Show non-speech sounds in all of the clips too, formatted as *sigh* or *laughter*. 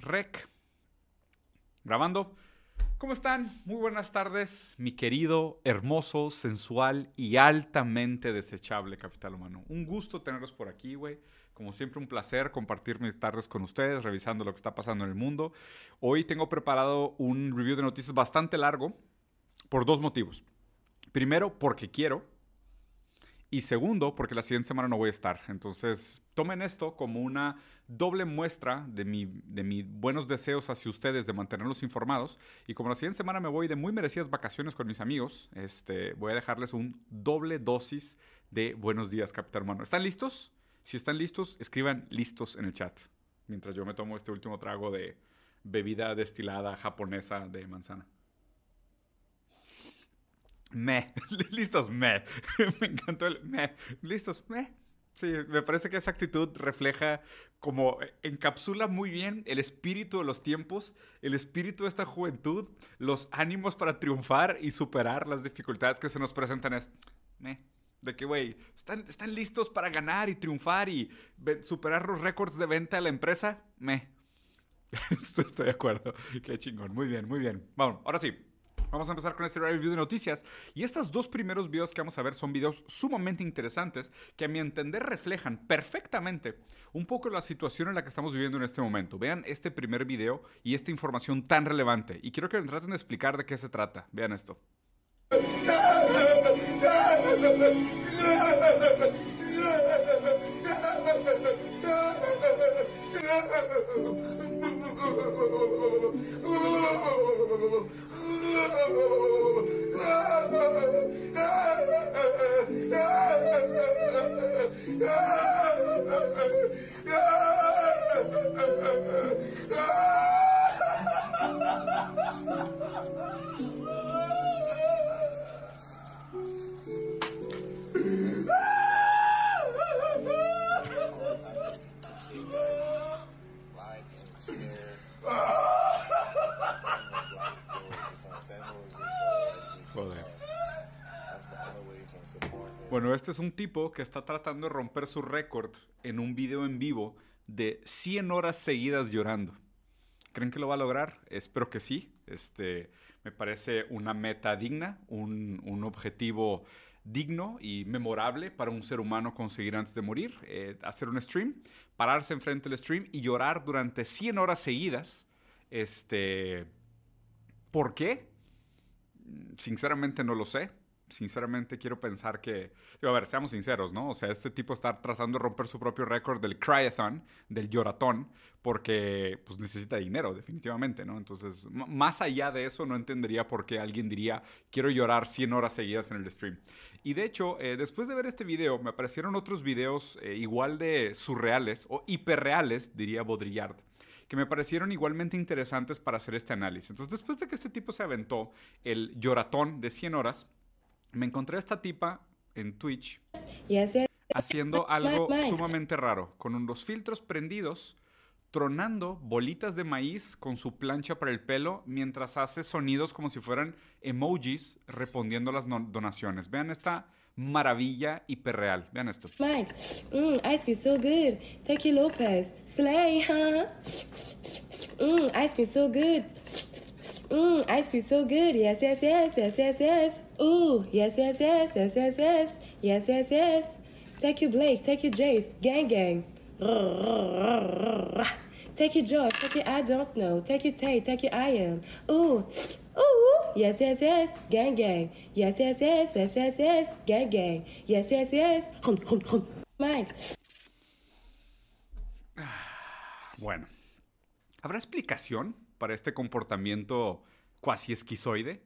Rec. Grabando. ¿Cómo están? Muy buenas tardes, mi querido, hermoso, sensual y altamente desechable capital humano. Un gusto tenerlos por aquí, güey. Como siempre, un placer compartir mis tardes con ustedes, revisando lo que está pasando en el mundo. Hoy tengo preparado un review de noticias bastante largo por dos motivos. Primero, porque quiero. Y segundo, porque la siguiente semana no voy a estar. Entonces, tomen esto como una doble muestra de, mi, de mis buenos deseos hacia ustedes de mantenerlos informados. Y como la siguiente semana me voy de muy merecidas vacaciones con mis amigos, este, voy a dejarles un doble dosis de buenos días, Capitán Humano. ¿Están listos? Si están listos, escriban listos en el chat. Mientras yo me tomo este último trago de bebida destilada japonesa de manzana. Me. *laughs* Listos, me. *laughs* me encantó el me. Listos, me. Sí, me parece que esa actitud refleja como encapsula muy bien el espíritu de los tiempos, el espíritu de esta juventud, los ánimos para triunfar y superar las dificultades que se nos presentan. Es me. De que, güey, ¿están, ¿están listos para ganar y triunfar y superar los récords de venta de la empresa? Me. *laughs* Estoy de acuerdo. Qué chingón. Muy bien, muy bien. Vamos, ahora sí. Vamos a empezar con este review de noticias. Y estos dos primeros videos que vamos a ver son videos sumamente interesantes que a mi entender reflejan perfectamente un poco la situación en la que estamos viviendo en este momento. Vean este primer video y esta información tan relevante. Y quiero que me traten de explicar de qué se trata. Vean esto. *laughs* Bueno, este es un tipo que está tratando de romper su récord en un video en vivo de 100 horas seguidas llorando. ¿Creen que lo va a lograr? Espero que sí. Este, me parece una meta digna, un, objetivo digno y memorable para un ser humano conseguir antes de morir. Eh, hacer un stream, pararse enfrente del stream y llorar durante 100 horas seguidas. Este, ¿Por qué? Sinceramente no lo sé sinceramente quiero pensar que, a ver, seamos sinceros, ¿no? O sea, este tipo está tratando de romper su propio récord del cryathon, del lloratón, porque pues necesita dinero, definitivamente, ¿no? Entonces, más allá de eso, no entendería por qué alguien diría, quiero llorar 100 horas seguidas en el stream. Y de hecho, eh, después de ver este video, me aparecieron otros videos eh, igual de surreales, o hiperreales, diría Baudrillard que me parecieron igualmente interesantes para hacer este análisis. Entonces, después de que este tipo se aventó el lloratón de 100 horas, me encontré a esta tipa en Twitch haciendo *laughs* algo sumamente raro, con unos filtros prendidos, tronando bolitas de maíz con su plancha para el pelo, mientras hace sonidos como si fueran emojis respondiendo a las donaciones. Vean esta maravilla hiperreal. Vean esto. Mike, mm, ice cream so good. Thank you, Lopez. Slay, huh? Mm, ice cream so good. Mm, ice cream so good. Yes, yes, yes, yes, yes, yes. Ooh, yes, yes, yes, yes, yes, yes. Yes, yes, yes. Take you, Blake. Take you, Jace. Gang, gang. Take you, George. Take you, I don't know. Take you, Tay. Take you, I am. Ooh, ooh. Yes, yes, yes. Gang, gang. Yes, yes, yes, yes, yes, yes. Gang, gang. Yes, yes, yes. Hum, hum, hum. Mike. Bueno, ¿habrá explicación para este comportamiento cuasi esquizoide?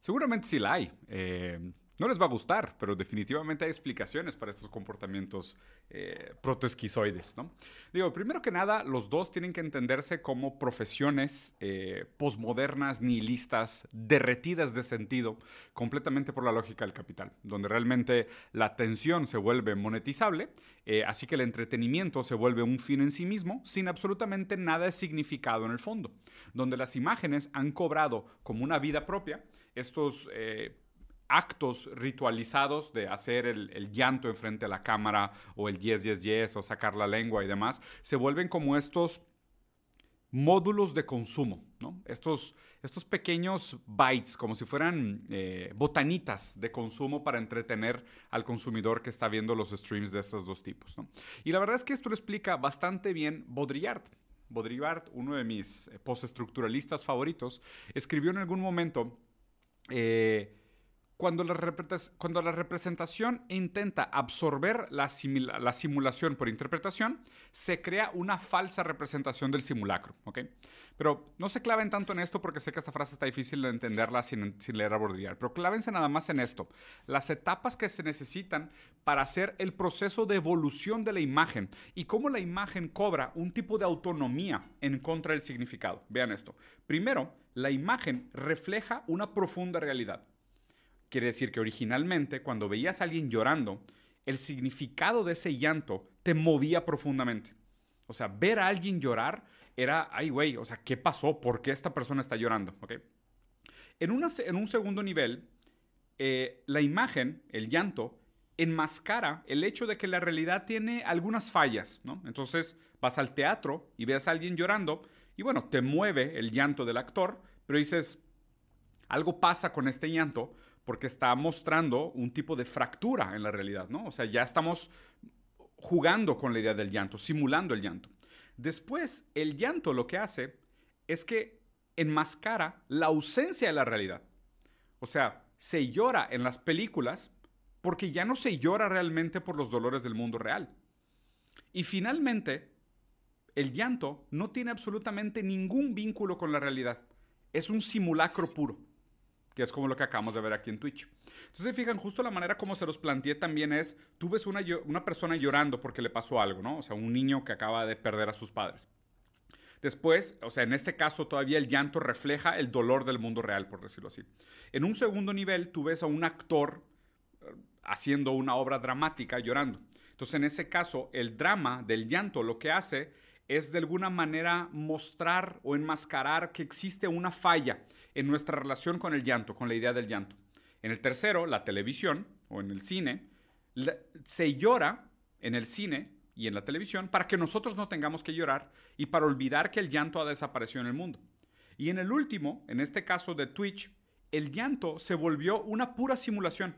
Seguramente sí la hay. Eh, no les va a gustar, pero definitivamente hay explicaciones para estos comportamientos eh, protoesquizoides, ¿no? Digo, primero que nada, los dos tienen que entenderse como profesiones eh, posmodernas, nihilistas, derretidas de sentido, completamente por la lógica del capital, donde realmente la atención se vuelve monetizable, eh, así que el entretenimiento se vuelve un fin en sí mismo, sin absolutamente nada de significado en el fondo, donde las imágenes han cobrado como una vida propia estos eh, actos ritualizados de hacer el, llanto enfrente de la cámara o el yes, yes, yes o sacar la lengua y demás, se vuelven como estos módulos de consumo, ¿no? Estos, estos pequeños bytes, como si fueran eh, botanitas de consumo para entretener al consumidor que está viendo los streams de estos dos tipos, ¿no? Y la verdad es que esto lo explica bastante bien Baudrillard. Baudrillard, uno de mis eh, postestructuralistas favoritos, escribió en algún momento eh, cuando la, representación intenta absorber la, la, simulación por interpretación, se crea una falsa representación del simulacro. ¿okay? Pero no se claven tanto en esto porque sé que esta frase está difícil de entenderla sin, sin leer a Baudrillard. Pero clávense nada más en esto. Las etapas que se necesitan para hacer el proceso de evolución de la imagen y cómo la imagen cobra un tipo de autonomía en contra del significado. Vean esto. Primero, la imagen refleja una profunda realidad. Quiere decir que originalmente cuando veías a alguien llorando, el significado de ese llanto te movía profundamente. O sea, ver a alguien llorar era, ay güey, o sea, ¿qué pasó? ¿Por qué esta persona está llorando? ¿Okay? En, en un segundo nivel, eh, la imagen, el llanto, enmascara el hecho de que la realidad tiene algunas fallas, ¿no? Entonces vas al teatro y ves a alguien llorando y bueno, te mueve el llanto del actor, pero dices, algo pasa con este llanto porque está mostrando un tipo de fractura en la realidad, ¿no? O sea, ya estamos jugando con la idea del llanto, simulando el llanto. Después, el llanto lo que hace es que enmascara la ausencia de la realidad. O sea, se llora en las películas porque ya no se llora realmente por los dolores del mundo real. Y finalmente, el llanto no tiene absolutamente ningún vínculo con la realidad. Es un simulacro puro es como lo que acabamos de ver aquí en Twitch. Entonces, se fijan, justo la manera como se los planteé también es, tú ves una, una persona llorando porque le pasó algo, ¿no? O sea, un niño que acaba de perder a sus padres. Después, o sea, en este caso todavía el llanto refleja el dolor del mundo real, por decirlo así. En un segundo nivel, tú ves a un actor eh, haciendo una obra dramática llorando. Entonces, en ese caso, el drama del llanto lo que hace es de alguna manera mostrar o enmascarar que existe una falla en nuestra relación con el llanto, con la idea del llanto. En el tercero, la televisión o en el cine, se llora en el cine y en la televisión para que nosotros no tengamos que llorar y para olvidar que el llanto ha desaparecido en el mundo. Y en el último, en este caso de Twitch, el llanto se volvió una pura simulación.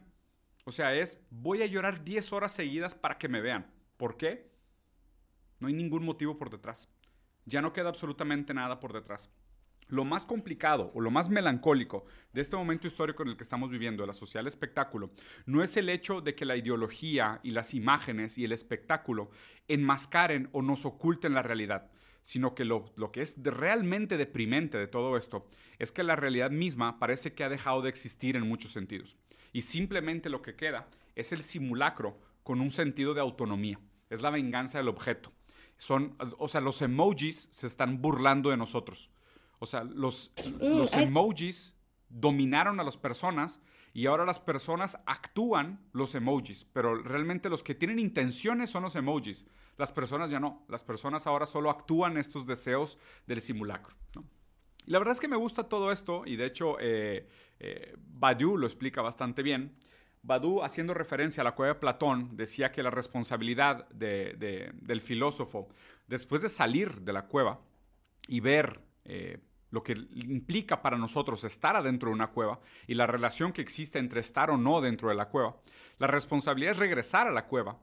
O sea, es voy a llorar 10 horas seguidas para que me vean. ¿Por qué? No hay ningún motivo por detrás. Ya no queda absolutamente nada por detrás. Lo más complicado o lo más melancólico de este momento histórico en el que estamos viviendo, la social espectáculo, no es el hecho de que la ideología y las imágenes y el espectáculo enmascaren o nos oculten la realidad, sino que lo, lo que es realmente deprimente de todo esto es que la realidad misma parece que ha dejado de existir en muchos sentidos. Y simplemente lo que queda es el simulacro con un sentido de autonomía. Es la venganza del objeto son, o sea, los emojis se están burlando de nosotros. O sea, los, mm, los emojis dominaron a las personas y ahora las personas actúan los emojis, pero realmente los que tienen intenciones son los emojis. Las personas ya no. Las personas ahora solo actúan estos deseos del simulacro. Y la verdad es que me gusta todo esto y de hecho eh, eh, Badiou lo explica bastante bien. Badu, haciendo referencia a la cueva de Platón, decía que la responsabilidad del filósofo, después de salir de la cueva y ver eh, lo que implica para nosotros estar adentro de una cueva y la relación que existe entre estar o no dentro de la cueva, la responsabilidad es regresar a la cueva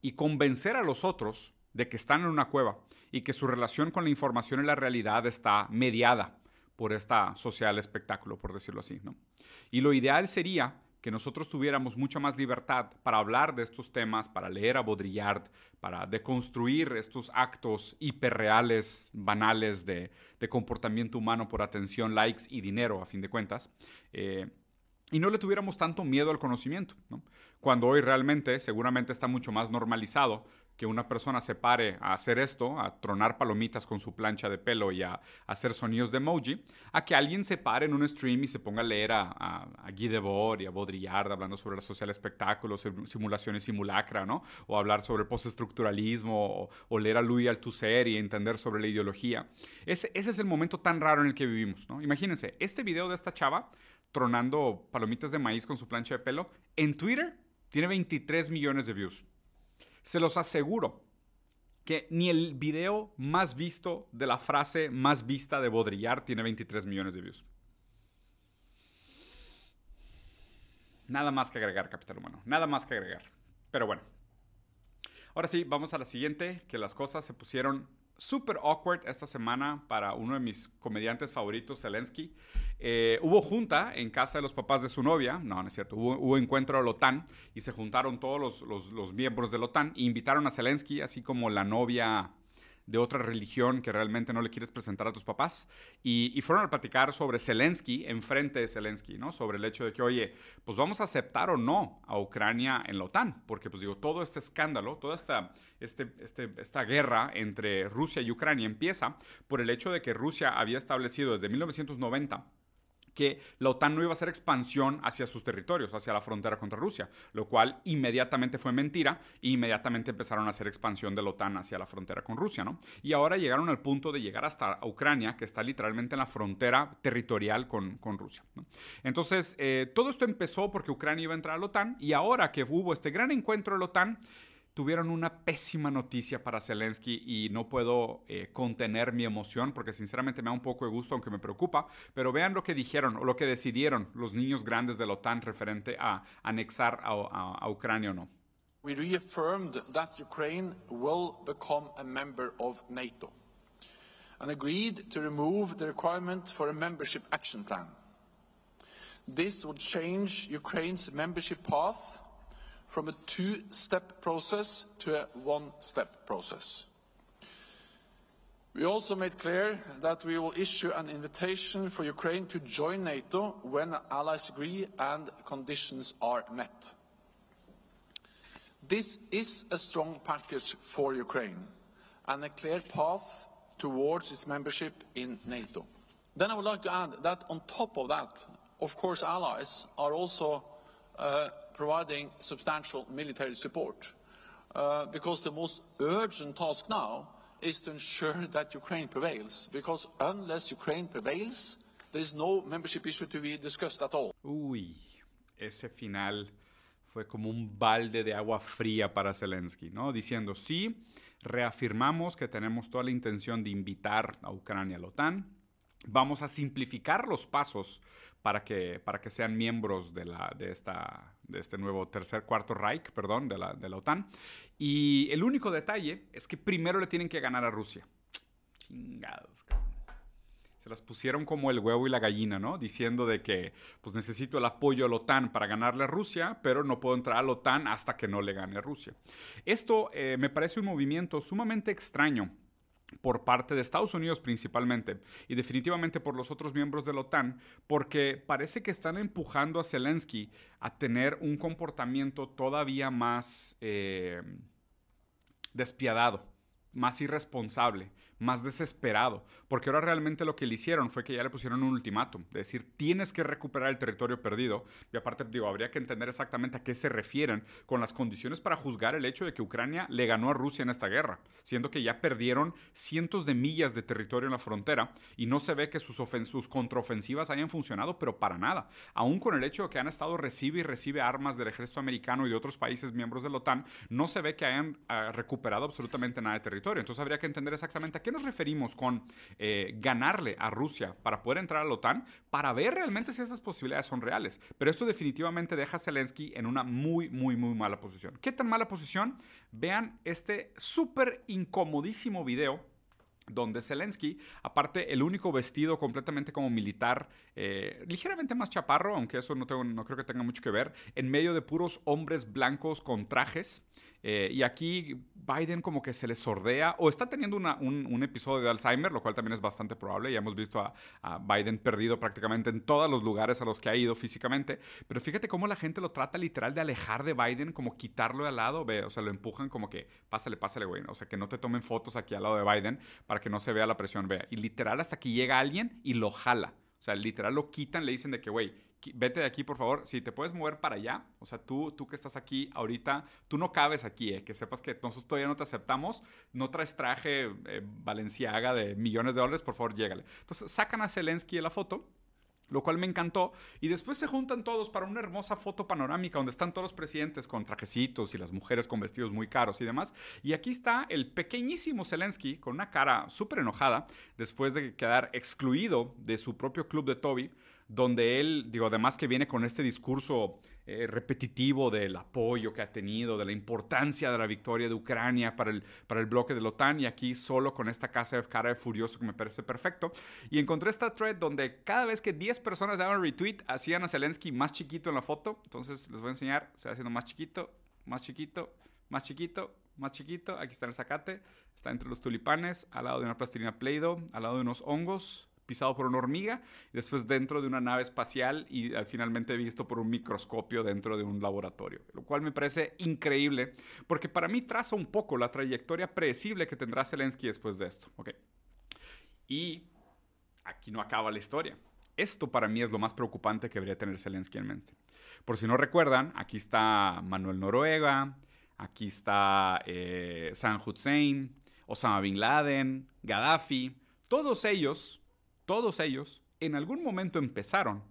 y convencer a los otros de que están en una cueva y que su relación con la información y la realidad está mediada por esta social espectáculo, por decirlo así. ¿no? Y lo ideal sería que nosotros tuviéramos mucha más libertad para hablar de estos temas, para leer a Baudrillard, para deconstruir estos actos hiperreales, banales de, comportamiento humano por atención, likes y dinero, a fin de cuentas. Eh, y no le tuviéramos tanto miedo al conocimiento, cuando hoy realmente seguramente está mucho más normalizado que una persona se pare a hacer esto, a tronar palomitas con su plancha de pelo y a, hacer sonidos de emoji, a que alguien se pare en un stream y se ponga a leer a, a, Guy Debord y a Baudrillard hablando sobre la social espectáculo, simulación y simulacra, ¿no? O hablar sobre postestructuralismo, o, o leer a Louis Althusser y entender sobre la ideología. Ese, es el momento tan raro en el que vivimos. Imagínense, este video de esta chava tronando palomitas de maíz con su plancha de pelo, en Twitter tiene 23 millones de views. Se los aseguro que ni el video más visto de la frase más vista de Baudrillard tiene 23 millones de views. Nada más que agregar, capital humano. Nada más que agregar. Pero bueno. Ahora sí, vamos a la siguiente, que las cosas se pusieron súper awkward esta semana para uno de mis comediantes favoritos, Zelensky. Eh, hubo junta en casa de los papás de su novia, no, no es cierto, hubo, encuentro de la OTAN y se juntaron todos los, los miembros de la OTAN e invitaron a Zelensky, así como la novia de otra religión que realmente no le quieres presentar a tus papás. Y, fueron a platicar sobre Zelensky, enfrente de Zelensky, ¿no? Sobre el hecho de que, oye, pues vamos a aceptar o no a Ucrania en la OTAN. Porque, pues digo, todo este escándalo, toda esta, este, este, esta guerra entre Rusia y Ucrania empieza por el hecho de que Rusia había establecido desde 1990 que la OTAN no iba a hacer expansión hacia sus territorios, hacia la frontera contra Rusia, lo cual inmediatamente fue mentira e inmediatamente empezaron a hacer expansión de la OTAN hacia la frontera con Rusia, ¿no? Y ahora llegaron al punto de llegar hasta Ucrania, que está literalmente en la frontera territorial con, con Rusia. Entonces, eh, todo esto empezó porque Ucrania iba a entrar a la OTAN y ahora que hubo este gran encuentro de la OTAN, tuvieron una pésima noticia para Zelensky y no puedo eh, contener mi emoción porque sinceramente me da un poco de gusto, aunque me preocupa. Pero vean lo que dijeron o lo que decidieron los niños grandes de la OTAN referente a anexar a, a, a Ucrania o no. We reaffirmed that Ukraine will become a member of NATO and agreed to remove the requirement for a membership action plan. This would change Ukraine's membership path from a two-step process to a one-step process. We also made clear that we will issue an invitation for Ukraine to join NATO when allies agree and conditions are met. This is a strong package for Ukraine and a clear path towards its membership in NATO. Then I would like to add that on top of that, of course, allies are also uh, providing substantial military support. Uh, because the most urgent task now is to ensure *laughs* that Ukraine prevails. Because unless Ukraine prevails, there is no membership issue to be discussed at all. Uy, ese final fue como un balde de agua fría para Zelensky, ¿no? Diciendo, sí, reafirmamos que tenemos toda la intención de invitar a Ucrania a la OTAN, vamos a simplificar los pasos para que, para que sean miembros de, la, de, esta, de este nuevo tercer, cuarto Reich, perdón, de la, de la OTAN. Y el único detalle es que primero le tienen que ganar a Rusia. Chingados, se las pusieron como el huevo y la gallina, ¿no? Diciendo de que pues necesito el apoyo a la OTAN para ganarle a Rusia, pero no puedo entrar a la OTAN hasta que no le gane a Rusia. Esto eh, me parece un movimiento sumamente extraño por parte de Estados Unidos principalmente y definitivamente por los otros miembros de la OTAN, porque parece que están empujando a Zelensky a tener un comportamiento todavía más eh, despiadado, más irresponsable, más desesperado, porque ahora realmente lo que le hicieron fue que ya le pusieron un ultimátum, de decir, tienes que recuperar el territorio perdido, y aparte, digo, habría que entender exactamente a qué se refieren con las condiciones para juzgar el hecho de que Ucrania le ganó a Rusia en esta guerra, siendo que ya perdieron cientos de millas de territorio en la frontera, y no se ve que sus, sus contraofensivas hayan funcionado, pero para nada, aún con el hecho de que han estado recibe y recibe armas del ejército americano y de otros países miembros de la OTAN, no se ve que hayan ah, recuperado absolutamente nada de territorio, entonces habría que entender exactamente a qué nos referimos con eh, ganarle a Rusia para poder entrar a la OTAN? Para ver realmente si estas posibilidades son reales. Pero esto definitivamente deja a Zelensky en una muy, muy, muy mala posición. ¿Qué tan mala posición? Vean este súper incomodísimo video donde Zelensky, aparte el único vestido completamente como militar, eh, ligeramente más chaparro, aunque eso no, tengo, no creo que tenga mucho que ver, en medio de puros hombres blancos con trajes. Eh, y aquí Biden como que se le sordea o está teniendo un, episodio de Alzheimer, lo cual también es bastante probable. Ya hemos visto a, Biden perdido prácticamente en todos los lugares a los que ha ido físicamente. Pero fíjate cómo la gente lo trata literal de alejar de Biden, como quitarlo de al lado. Ve, o sea, lo empujan como que pásale, pásale, güey. O sea, que no te tomen fotos aquí al lado de Biden para que no se vea la presión. Vea. Y literal hasta que llega alguien y lo jala. O sea, literal lo quitan, le dicen de que, güey, vete de aquí, por favor. Si te puedes mover para allá, o sea, tú, tú que estás aquí ahorita, tú no cabes aquí, eh, que sepas que nosotros todavía no te aceptamos, no traes traje eh, Valenciaga de millones de dólares, por favor, llégale. Entonces sacan a Zelensky de la foto lo cual me encantó. Y después se juntan todos para una hermosa foto panorámica donde están todos los presidentes con trajecitos y las mujeres con vestidos muy caros y demás. Y aquí está el pequeñísimo Zelensky con una cara súper enojada después de quedar excluido de su propio club de Toby donde él, digo, además que viene con este discurso eh, repetitivo del apoyo que ha tenido, de la importancia de la victoria de Ucrania para el, para el bloque de la OTAN, y aquí solo con esta casa de cara de furioso que me parece perfecto. Y encontré esta thread donde cada vez que 10 personas daban retweet, hacían a Zelensky más chiquito en la foto. Entonces les voy a enseñar, se va haciendo más chiquito, más chiquito, más chiquito, más chiquito. Aquí está el zacate, está entre los tulipanes, al lado de una plastilina Play-Doh, al lado de unos hongos pisado por una hormiga, y después dentro de una nave espacial y eh, finalmente visto por un microscopio dentro de un laboratorio, lo cual me parece increíble porque para mí traza un poco la trayectoria predecible que tendrá Zelensky después de esto. Okay. Y aquí no acaba la historia. Esto para mí es lo más preocupante que debería tener Zelensky en mente. Por si no recuerdan, aquí está Manuel Noruega, aquí está eh, San Hussein, Osama Bin Laden, Gaddafi. Todos ellos todos ellos en algún momento empezaron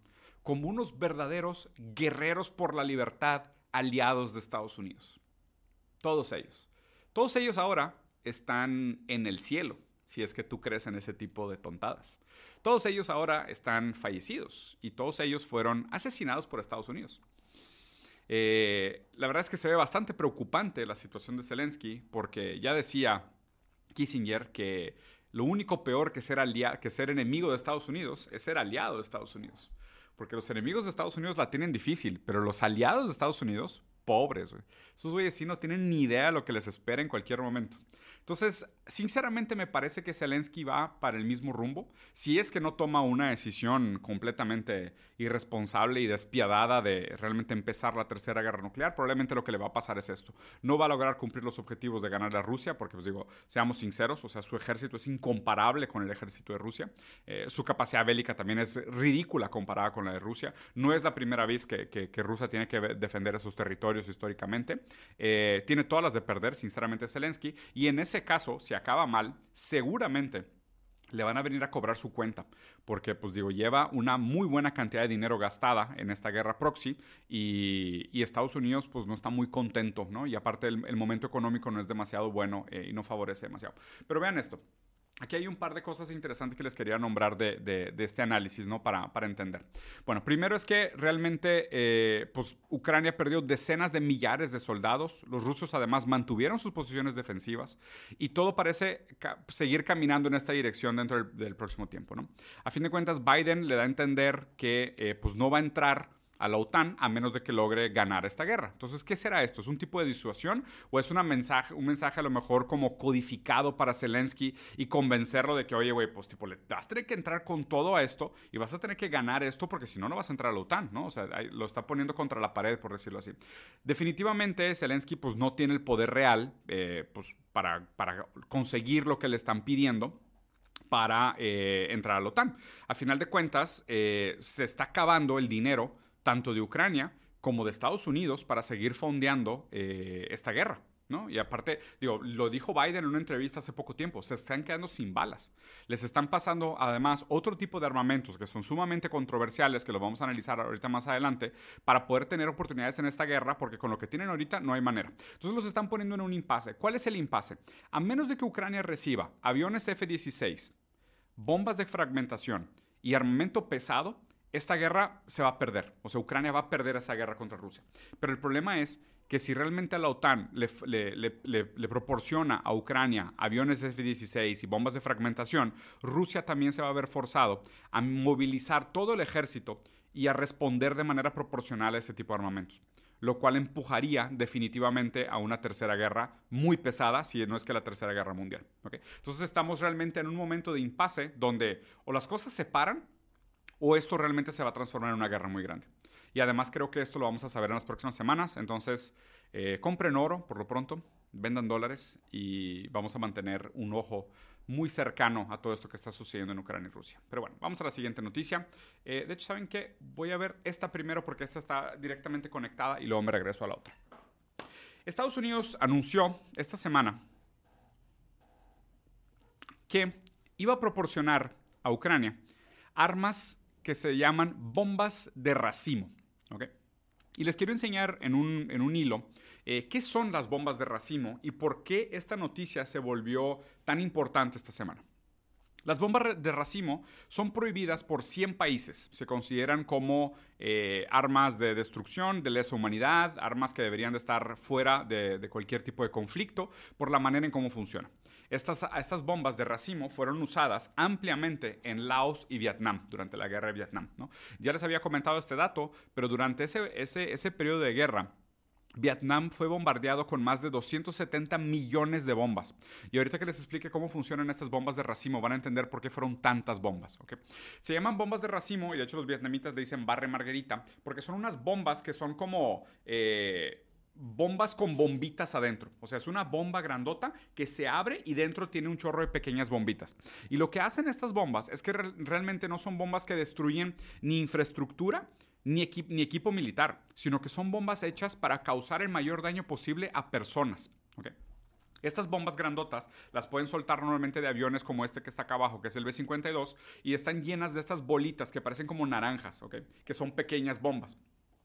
como unos verdaderos guerreros por la libertad aliados de Estados Unidos. Todos ellos. Todos ellos ahora están en el cielo, si es que tú crees en ese tipo de tontadas. Todos ellos ahora están fallecidos y todos ellos fueron asesinados por Estados Unidos. Eh, la verdad es que se ve bastante preocupante la situación de Zelensky porque ya decía Kissinger que lo único peor que ser, que ser enemigo de Estados Unidos es ser aliado de Estados Unidos. Porque los enemigos de Estados Unidos la tienen difícil, pero los aliados de Estados Unidos, pobres, güey. Esos güeyes sí no tienen ni idea de lo que les espera en cualquier momento. Entonces, sinceramente me parece que Zelensky va para el mismo rumbo. Si es que no toma una decisión completamente irresponsable y despiadada de realmente empezar la tercera guerra nuclear, probablemente lo que le va a pasar es esto. No va a lograr cumplir los objetivos de ganar a Rusia, porque pues digo, seamos sinceros, o sea, su ejército es incomparable con el ejército de Rusia. Eh, su capacidad bélica también es ridícula comparada con la de Rusia. No es la primera vez que, Rusia tiene que defender esos territorios históricamente. Eh, tiene todas las de perder, sinceramente, Zelensky. Y en ese ese caso, si acaba mal, seguramente le van a venir a cobrar su cuenta, porque pues digo, lleva una muy buena cantidad de dinero gastada en esta guerra proxy y, Estados Unidos pues no está muy contento, ¿no? Y aparte el, momento económico no es demasiado bueno eh, y no favorece demasiado. Pero vean esto, Aquí hay un par de cosas interesantes que les quería nombrar de, este análisis, ¿no? Para, entender. Bueno, primero es que realmente, eh, pues, Ucrania perdió decenas de millares de soldados. Los rusos, además, mantuvieron sus posiciones defensivas y todo parece seguir caminando en esta dirección dentro del, próximo tiempo, ¿no? A fin de cuentas, Biden le da a entender que, eh, pues, no va a entrar a la OTAN a menos de que logre ganar esta guerra. Entonces, ¿qué será esto? ¿Es un tipo de disuasión o es mensaje, un mensaje a lo mejor como codificado para Zelensky y convencerlo de que, oye, güey, pues tipo, le vas a tener que entrar con todo a esto y vas a tener que ganar esto porque si no, no vas a entrar a la OTAN, ¿no? O sea, lo está poniendo contra la pared, por decirlo así. Definitivamente, Zelensky pues no tiene el poder real eh, pues, para, para conseguir lo que le están pidiendo para eh, entrar a la OTAN. A final de cuentas, eh, se está acabando el dinero tanto de Ucrania como de Estados Unidos para seguir fondeando eh, esta guerra. ¿no? Y aparte, digo, lo dijo Biden en una entrevista hace poco tiempo, se están quedando sin balas. Les están pasando además otro tipo de armamentos que son sumamente controversiales, que lo vamos a analizar ahorita más adelante, para poder tener oportunidades en esta guerra, porque con lo que tienen ahorita no hay manera. Entonces los están poniendo en un impasse. ¿Cuál es el impasse? A menos de que Ucrania reciba aviones F-16, bombas de fragmentación y armamento pesado, esta guerra se va a perder. O sea, Ucrania va a perder esa guerra contra Rusia. Pero el problema es que si realmente la OTAN le, proporciona a Ucrania aviones F-16 y bombas de fragmentación, Rusia también se va a ver forzado a movilizar todo el ejército y a responder de manera proporcional a ese tipo de armamentos lo cual empujaría definitivamente a una tercera guerra muy pesada, si no es que la tercera guerra mundial. Entonces estamos realmente en un momento de impasse donde o las cosas se paran o esto realmente se va a transformar en una guerra muy grande. Y además creo que esto lo vamos a saber en las próximas semanas. Entonces, eh, compren oro por lo pronto, vendan dólares y vamos a mantener un ojo muy cercano a todo esto que está sucediendo en Ucrania y Rusia. Pero bueno, vamos a la siguiente noticia. Eh, de hecho, ¿saben qué? Voy a ver esta primero porque esta está directamente conectada y luego me regreso a la otra. Estados Unidos anunció esta semana que iba a proporcionar a Ucrania armas que se llaman bombas de racimo. Y les quiero enseñar en un, en un hilo eh, qué son las bombas de racimo y por qué esta noticia se volvió tan importante esta semana. Las bombas de racimo son prohibidas por 100 países. Se consideran como eh, armas de destrucción, de lesa humanidad, armas que deberían de estar fuera de, cualquier tipo de conflicto por la manera en cómo funcionan. Estas, bombas de racimo fueron usadas ampliamente en Laos y Vietnam durante la guerra de Vietnam. Ya les había comentado este dato, pero durante ese, ese, ese periodo de guerra, Vietnam fue bombardeado con más de 270 millones de bombas. Y ahorita que les explique cómo funcionan estas bombas de racimo, van a entender por qué fueron tantas bombas. Se llaman bombas de racimo y de hecho los vietnamitas le dicen barre margarita porque son unas bombas que son como... Eh, bombas con bombitas adentro. O sea, es una bomba grandota que se abre y dentro tiene un chorro de pequeñas bombitas. Y lo que hacen estas bombas es que realmente no son bombas que destruyen ni infraestructura, ni, equipo militar, sino que son bombas hechas para causar el mayor daño posible a personas. Estas bombas grandotas las pueden soltar normalmente de aviones como este que está acá abajo, que es el B-52, y están llenas de estas bolitas que parecen como naranjas, que son pequeñas bombas.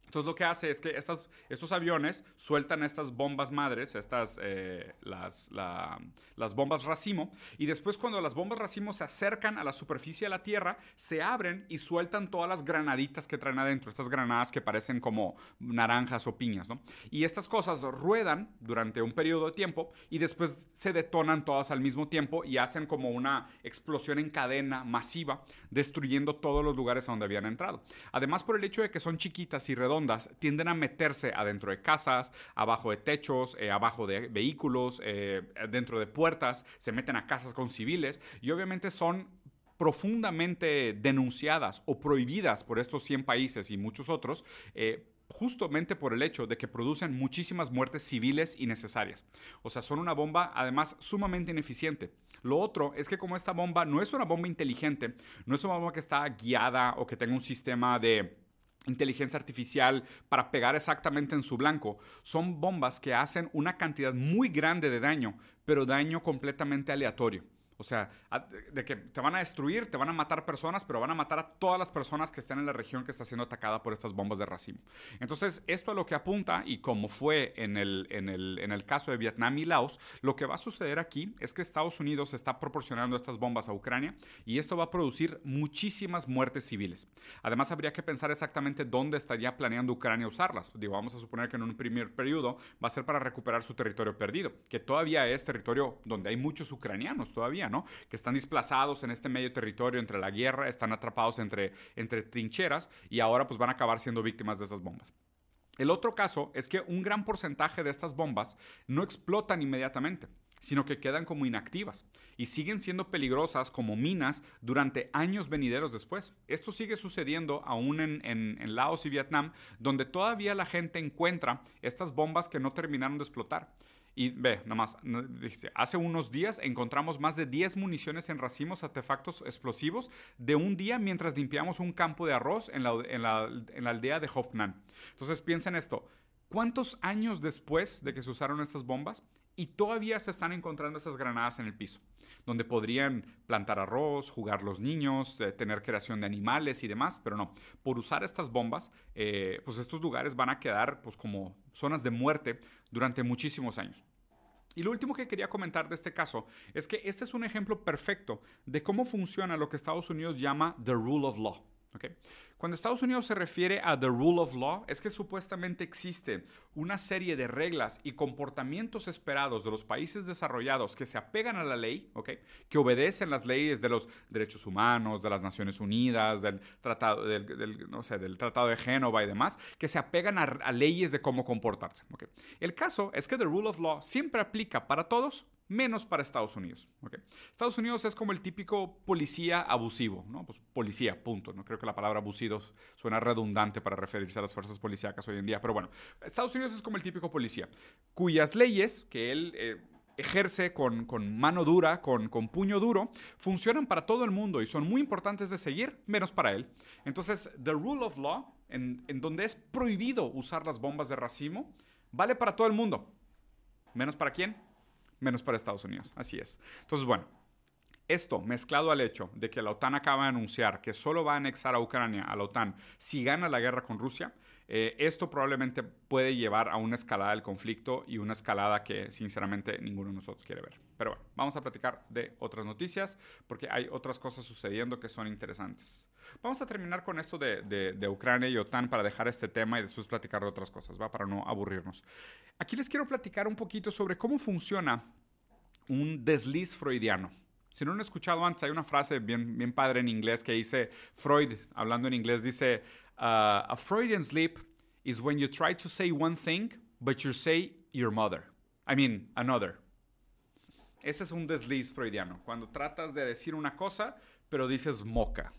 Entonces lo que hace es que estas, estos aviones sueltan estas bombas madres, estas, eh, las, las, bombas racimo, y después cuando las bombas racimo se acercan a la superficie de la Tierra, se abren y sueltan todas las granaditas que traen adentro, estas granadas que parecen como naranjas o piñas, ¿no? Y estas cosas ruedan durante un periodo de tiempo y después se detonan todas al mismo tiempo y hacen como una explosión en cadena masiva, destruyendo todos los lugares a donde habían entrado. Además, por el hecho de que son chiquitas y redondas, tienden a meterse adentro de casas, abajo de techos, eh, abajo de vehículos, eh, dentro de puertas, se meten a casas con civiles y obviamente son profundamente denunciadas o prohibidas por estos 100 países y muchos otros. Eh, justamente por el hecho de que producen muchísimas muertes civiles innecesarias. O sea, son una bomba además sumamente ineficiente. Lo otro es que como esta bomba no es una bomba inteligente, no es una bomba que está guiada o que tenga un sistema de inteligencia artificial para pegar exactamente en su blanco. Son bombas que hacen una cantidad muy grande de daño, pero daño completamente aleatorio. O sea, de que te van a destruir, te van a matar personas, pero van a matar a todas las personas que estén en la región que está siendo atacada por estas bombas de racimo. Entonces, esto a lo que apunta, y como fue en el, en el, en el caso de Vietnam y Laos, lo que va a suceder aquí es que Estados Unidos está proporcionando estas bombas a Ucrania y esto va a producir muchísimas muertes civiles. Además, habría que pensar exactamente dónde estaría planeando Ucrania usarlas. Digo, vamos a suponer que en un primer periodo va a ser para recuperar su territorio perdido, que todavía es territorio donde hay muchos ucranianos todavía que están desplazados en este medio territorio entre la guerra, están atrapados entre, entre trincheras y ahora pues van a acabar siendo víctimas de esas bombas. El otro caso es que un gran porcentaje de estas bombas no explotan inmediatamente, sino que quedan como inactivas y siguen siendo peligrosas como minas durante años venideros después. Esto sigue sucediendo aún en, en, Laos y Vietnam, donde todavía la gente encuentra estas bombas que no terminaron de explotar. Y ve, nomás, hace unos días encontramos más de 10 municiones en racimos artefactos explosivos de un día mientras limpiamos un campo de arroz en la, en la, aldea de Hoffman. Entonces piensen esto, ¿cuántos años después de que se usaron estas bombas y todavía se están encontrando esas granadas en el piso, donde podrían plantar arroz, jugar los niños, eh, tener creación de animales y demás, pero no, por usar estas bombas, eh, pues estos lugares van a quedar pues como zonas de muerte durante muchísimos años. Y lo último que quería comentar de este caso es que este es un ejemplo perfecto de cómo funciona lo que Estados Unidos llama the rule of law. Cuando Estados Unidos se refiere a the rule of law, es que supuestamente existe una serie de reglas y comportamientos esperados de los países desarrollados que se apegan a la ley, que obedecen las leyes de los derechos humanos, de las Naciones Unidas, del Tratado, del tratado de Génova y demás, que se apegan a, leyes de cómo comportarse. El caso es que the rule of law siempre aplica para todos, menos para Estados Unidos. Estados Unidos es como el típico policía abusivo, ¿no? Pues policía, punto. No creo que la palabra abusivo suena redundante para referirse a las fuerzas policíacas hoy en día, pero bueno, Estados Unidos es como el típico policía, cuyas leyes que él eh, ejerce con, mano dura, con, puño duro, funcionan para todo el mundo y son muy importantes de seguir, menos para él. Entonces, the rule of law, en, en donde es prohibido usar las bombas de racimo, vale para todo el mundo. ¿Menos para quién? Menos para Estados Unidos. Así es. Entonces, bueno, Esto, mezclado al hecho de que la OTAN acaba de anunciar que solo va a anexar a Ucrania a la OTAN si gana la guerra con Rusia, eh, esto probablemente puede llevar a una escalada del conflicto y una escalada que sinceramente ninguno de nosotros quiere ver. Pero bueno, vamos a platicar de otras noticias porque hay otras cosas sucediendo que son interesantes. Vamos a terminar con esto de, de, Ucrania y OTAN para dejar este tema y después platicar de otras cosas, ¿va? Para no aburrirnos. Aquí les quiero platicar un poquito sobre cómo funciona un desliz freudiano. Si no lo han escuchado antes, hay una frase bien, bien padre en inglés que dice, Freud, hablando en inglés, dice, uh, a Freudian sleep is when you try to say one thing, but you say your mother. I mean, another. Ese es un desliz freudiano. Cuando tratas de decir una cosa, pero dices moca,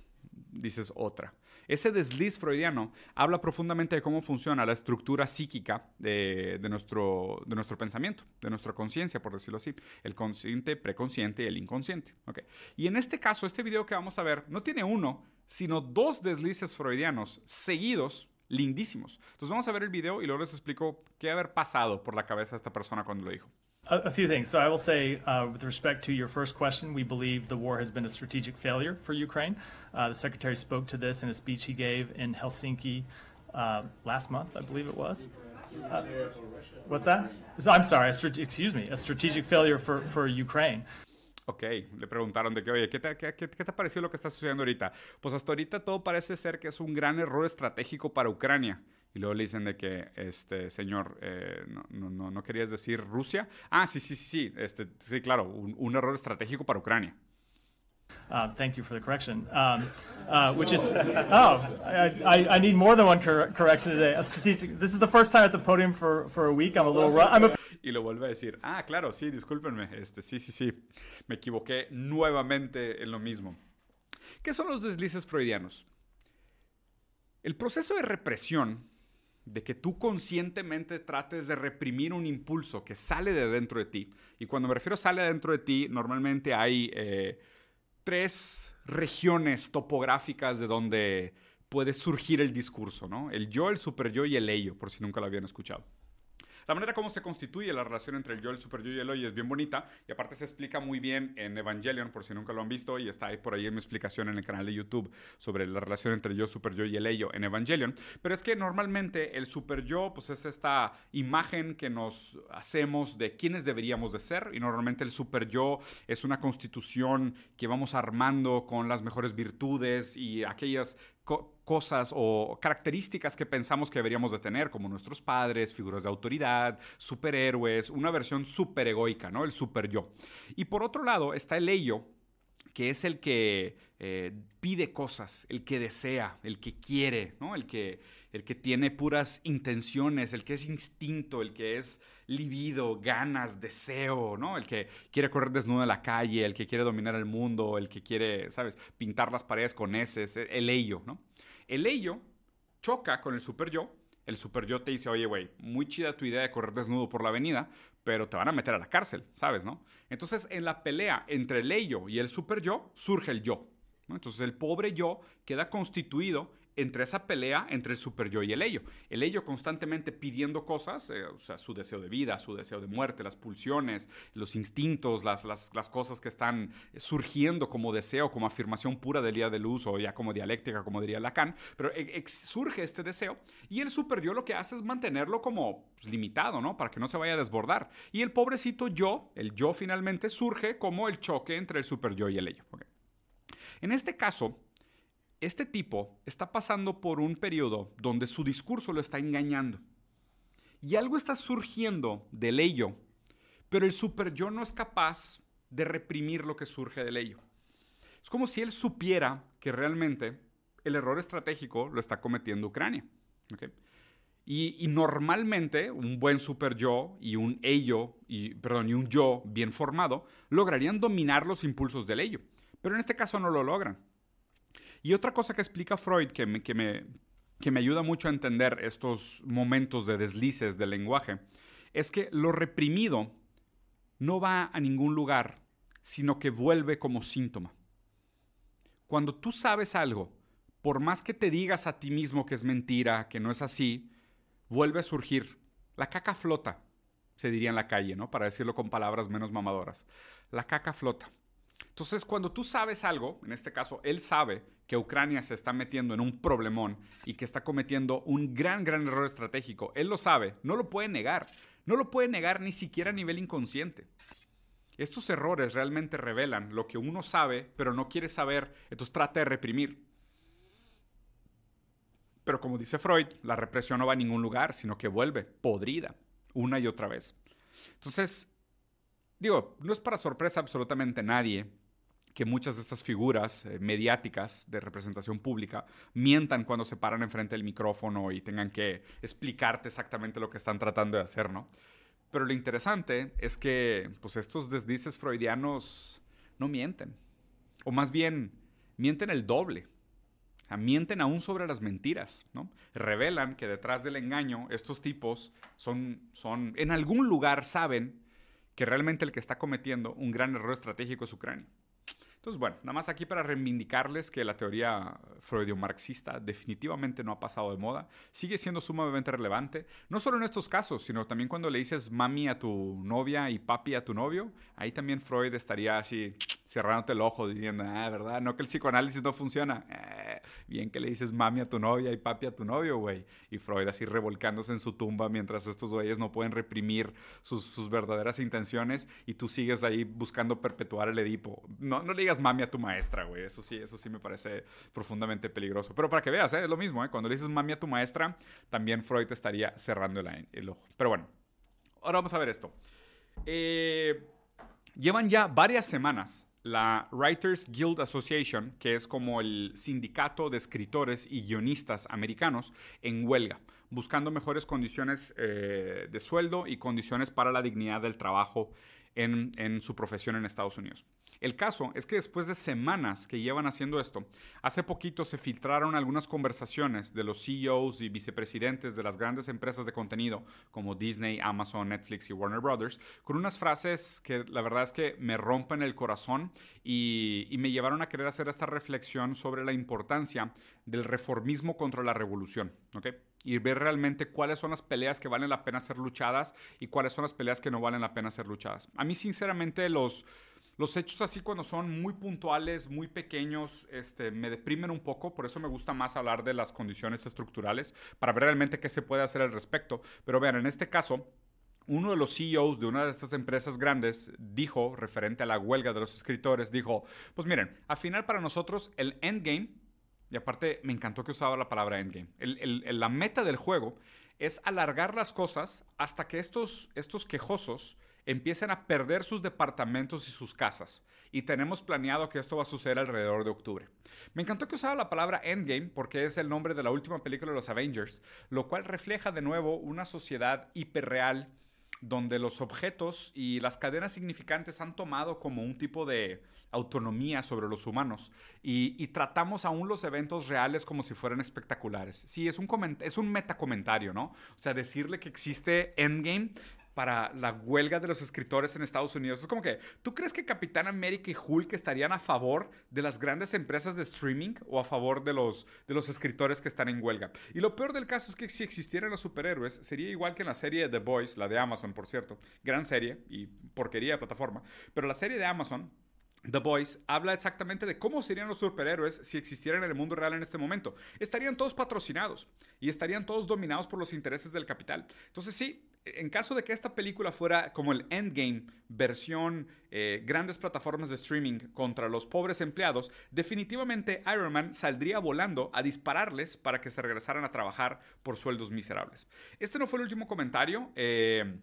dices otra. Ese desliz freudiano habla profundamente de cómo funciona la estructura psíquica de, nuestro, de nuestro pensamiento, de nuestra conciencia, por decirlo así. El consciente, preconsciente y el inconsciente. Okay. Y en este caso, este video que vamos a ver no tiene uno, sino dos deslices freudianos seguidos, lindísimos. Entonces vamos a ver el video y luego les explico qué haber pasado por la cabeza de esta persona cuando lo dijo. A, few things. So I will say, uh, with respect to your first question, we believe the war has been a strategic failure for Ukraine. Uh, the secretary spoke to this in a speech he gave in Helsinki uh, last month, I believe it was. Uh, what's that? I'm sorry. excuse me. A strategic failure for, for Ukraine. Ok, le preguntaron de que, oye, ¿qué te, qué, qué te, pareció lo que está sucediendo ahorita? Pues hasta ahorita todo parece ser que es un gran error estratégico para Ucrania. Y luego le dicen de que, este, señor, eh, no, no, no, querías decir Rusia. Ah, sí, sí, sí, sí, este, sí, claro, un, un error estratégico para Ucrania. Uh, thank you for the correction. Um, uh, which is, oh, I, I, need more than one cor correction today. A strategic. This is the first time at the podium for, for a week. I'm a little. I'm a... *laughs* Y lo vuelve a decir. Ah, claro, sí, discúlpenme. Este, sí, sí, sí. Me equivoqué nuevamente en lo mismo. ¿Qué son los deslices freudianos? El proceso de represión de que tú conscientemente trates de reprimir un impulso que sale de dentro de ti. Y cuando me refiero sale de dentro de ti, normalmente hay eh, tres regiones topográficas de donde puede surgir el discurso, ¿no? El yo, el super yo y el ello, por si nunca lo habían escuchado. La manera como se constituye la relación entre el yo, el super yo y el hoy es bien bonita y aparte se explica muy bien en Evangelion, por si nunca lo han visto, y está ahí por ahí en mi explicación en el canal de YouTube sobre la relación entre yo, super yo y el ello en Evangelion. Pero es que normalmente el super yo pues es esta imagen que nos hacemos de quiénes deberíamos de ser y normalmente el super yo es una constitución que vamos armando con las mejores virtudes y aquellas cosas o características que pensamos que deberíamos de tener, como nuestros padres, figuras de autoridad, superhéroes, una versión super egoica, ¿no? El super yo. Y por otro lado está el ello, que es el que eh, pide cosas, el que desea, el que quiere, ¿no? El que, el que tiene puras intenciones, el que es instinto, el que es libido, ganas, deseo, ¿no? El que quiere correr desnudo en la calle, el que quiere dominar el mundo, el que quiere, ¿sabes? Pintar las paredes con ese, el ello, ¿no? El ello choca con el super yo. El super yo te dice, oye, güey, muy chida tu idea de correr desnudo por la avenida, pero te van a meter a la cárcel, ¿sabes, no? Entonces, en la pelea entre el ello y el super yo, surge el yo. Entonces, el pobre yo queda constituido entre esa pelea entre el super yo y el ello. El ello constantemente pidiendo cosas, eh, o sea, su deseo de vida, su deseo de muerte, las pulsiones, los instintos, las, las, cosas que están surgiendo como deseo, como afirmación pura del día de luz o ya como dialéctica, como diría Lacan, pero surge este deseo y el super yo lo que hace es mantenerlo como pues, limitado, ¿no? Para que no se vaya a desbordar. Y el pobrecito yo, el yo finalmente surge como el choque entre el super yo y el ello. En este caso, este tipo está pasando por un periodo donde su discurso lo está engañando. Y algo está surgiendo del ello, pero el super yo no es capaz de reprimir lo que surge del ello. Es como si él supiera que realmente el error estratégico lo está cometiendo Ucrania. Y, normalmente un buen super yo y un ello, y, perdón, y un yo bien formado lograrían dominar los impulsos del ello. Pero en este caso no lo logran. Y otra cosa que explica Freud que me, que me, que me ayuda mucho a entender estos momentos de deslices del lenguaje es que lo reprimido no va a ningún lugar, sino que vuelve como síntoma. Cuando tú sabes algo, por más que te digas a ti mismo que es mentira, que no es así, vuelve a surgir. La caca flota, se diría en la calle, ¿no? Para decirlo con palabras menos mamadoras. La caca flota. Entonces, cuando tú sabes algo, en este caso, él sabe que Ucrania se está metiendo en un problemón y que está cometiendo un gran, gran error estratégico. Él lo sabe, no lo puede negar. No lo puede negar ni siquiera a nivel inconsciente. Estos errores realmente revelan lo que uno sabe, pero no quiere saber, entonces trata de reprimir. Pero como dice Freud, la represión no va a ningún lugar, sino que vuelve podrida una y otra vez. Entonces, digo, no es para sorpresa absolutamente nadie que muchas de estas figuras eh, mediáticas de representación pública mientan cuando se paran enfrente del micrófono y tengan que explicarte exactamente lo que están tratando de hacer, ¿no? Pero lo interesante es que pues estos desdices freudianos no mienten. O más bien, mienten el doble. O sea, mienten aún sobre las mentiras, ¿no? Revelan que detrás del engaño estos tipos son, son, en algún lugar saben que realmente el que está cometiendo un gran error estratégico es Ucrania. Entonces, bueno, nada más aquí para reivindicarles que la teoría freudio-marxista definitivamente no ha pasado de moda, sigue siendo sumamente relevante, no solo en estos casos, sino también cuando le dices mami a tu novia y papi a tu novio, ahí también Freud estaría así cerrándote el ojo diciendo, ah, ¿verdad? No que el psicoanálisis no funciona. Eh, bien que le dices mami a tu novia y papi a tu novio, güey. Y Freud así revolcándose en su tumba mientras estos güeyes no pueden reprimir sus, sus verdaderas intenciones y tú sigues ahí buscando perpetuar el Edipo. No, no le mami a tu maestra, güey. Eso sí, eso sí me parece profundamente peligroso. Pero para que veas, ¿eh? es lo mismo, ¿eh? Cuando le dices mami a tu maestra, también Freud estaría cerrando el, el ojo. Pero bueno, ahora vamos a ver esto. Eh, llevan ya varias semanas la Writers Guild Association, que es como el sindicato de escritores y guionistas americanos, en huelga, buscando mejores condiciones eh, de sueldo y condiciones para la dignidad del trabajo en, su profesión en Estados Unidos. El caso es que después de semanas que llevan haciendo esto, hace poquito se filtraron algunas conversaciones de los CEOs y vicepresidentes de las grandes empresas de contenido como Disney, Amazon, Netflix y Warner Brothers, con unas frases que la verdad es que me rompen el corazón y, me llevaron a querer hacer esta reflexión sobre la importancia del reformismo contra la revolución. ¿okay? Y ver realmente cuáles son las peleas que valen la pena ser luchadas y cuáles son las peleas que no valen la pena ser luchadas. A mí, sinceramente, los, los hechos así cuando son muy puntuales, muy pequeños, este, me deprimen un poco, por eso me gusta más hablar de las condiciones estructurales, para ver realmente qué se puede hacer al respecto. Pero vean, en este caso, uno de los CEOs de una de estas empresas grandes dijo, referente a la huelga de los escritores, dijo, pues miren, al final para nosotros el endgame y aparte, me encantó que usaba la palabra endgame. la meta del juego es alargar las cosas hasta que estos, estos quejosos empiecen a perder sus departamentos y sus casas. Y tenemos planeado que esto va a suceder alrededor de octubre. Me encantó que usaba la palabra Endgame porque es el nombre de la última película de los Avengers, lo cual refleja de nuevo una sociedad hiperreal donde los objetos y las cadenas significantes han tomado como un tipo de autonomía sobre los humanos y, tratamos aún los eventos reales como si fueran espectaculares. Sí, es un, es un metacomentario, ¿no? O sea, decirle que existe Endgame para la huelga de los escritores en Estados Unidos. Es como que, ¿tú crees que Capitán América y Hulk estarían a favor de las grandes empresas de streaming o a favor de los, de los escritores que están en huelga? Y lo peor del caso es que si existieran los superhéroes, sería igual que en la serie The Boys, la de Amazon, por cierto, gran serie y porquería de plataforma, pero la serie de Amazon The Boys habla exactamente de cómo serían los superhéroes si existieran en el mundo real en este momento. Estarían todos patrocinados y estarían todos dominados por los intereses del capital. Entonces sí, en caso de que esta película fuera como el Endgame, versión eh, grandes plataformas de streaming contra los pobres empleados, definitivamente Iron Man saldría volando a dispararles para que se regresaran a trabajar por sueldos miserables. Este no fue el último comentario. Eh,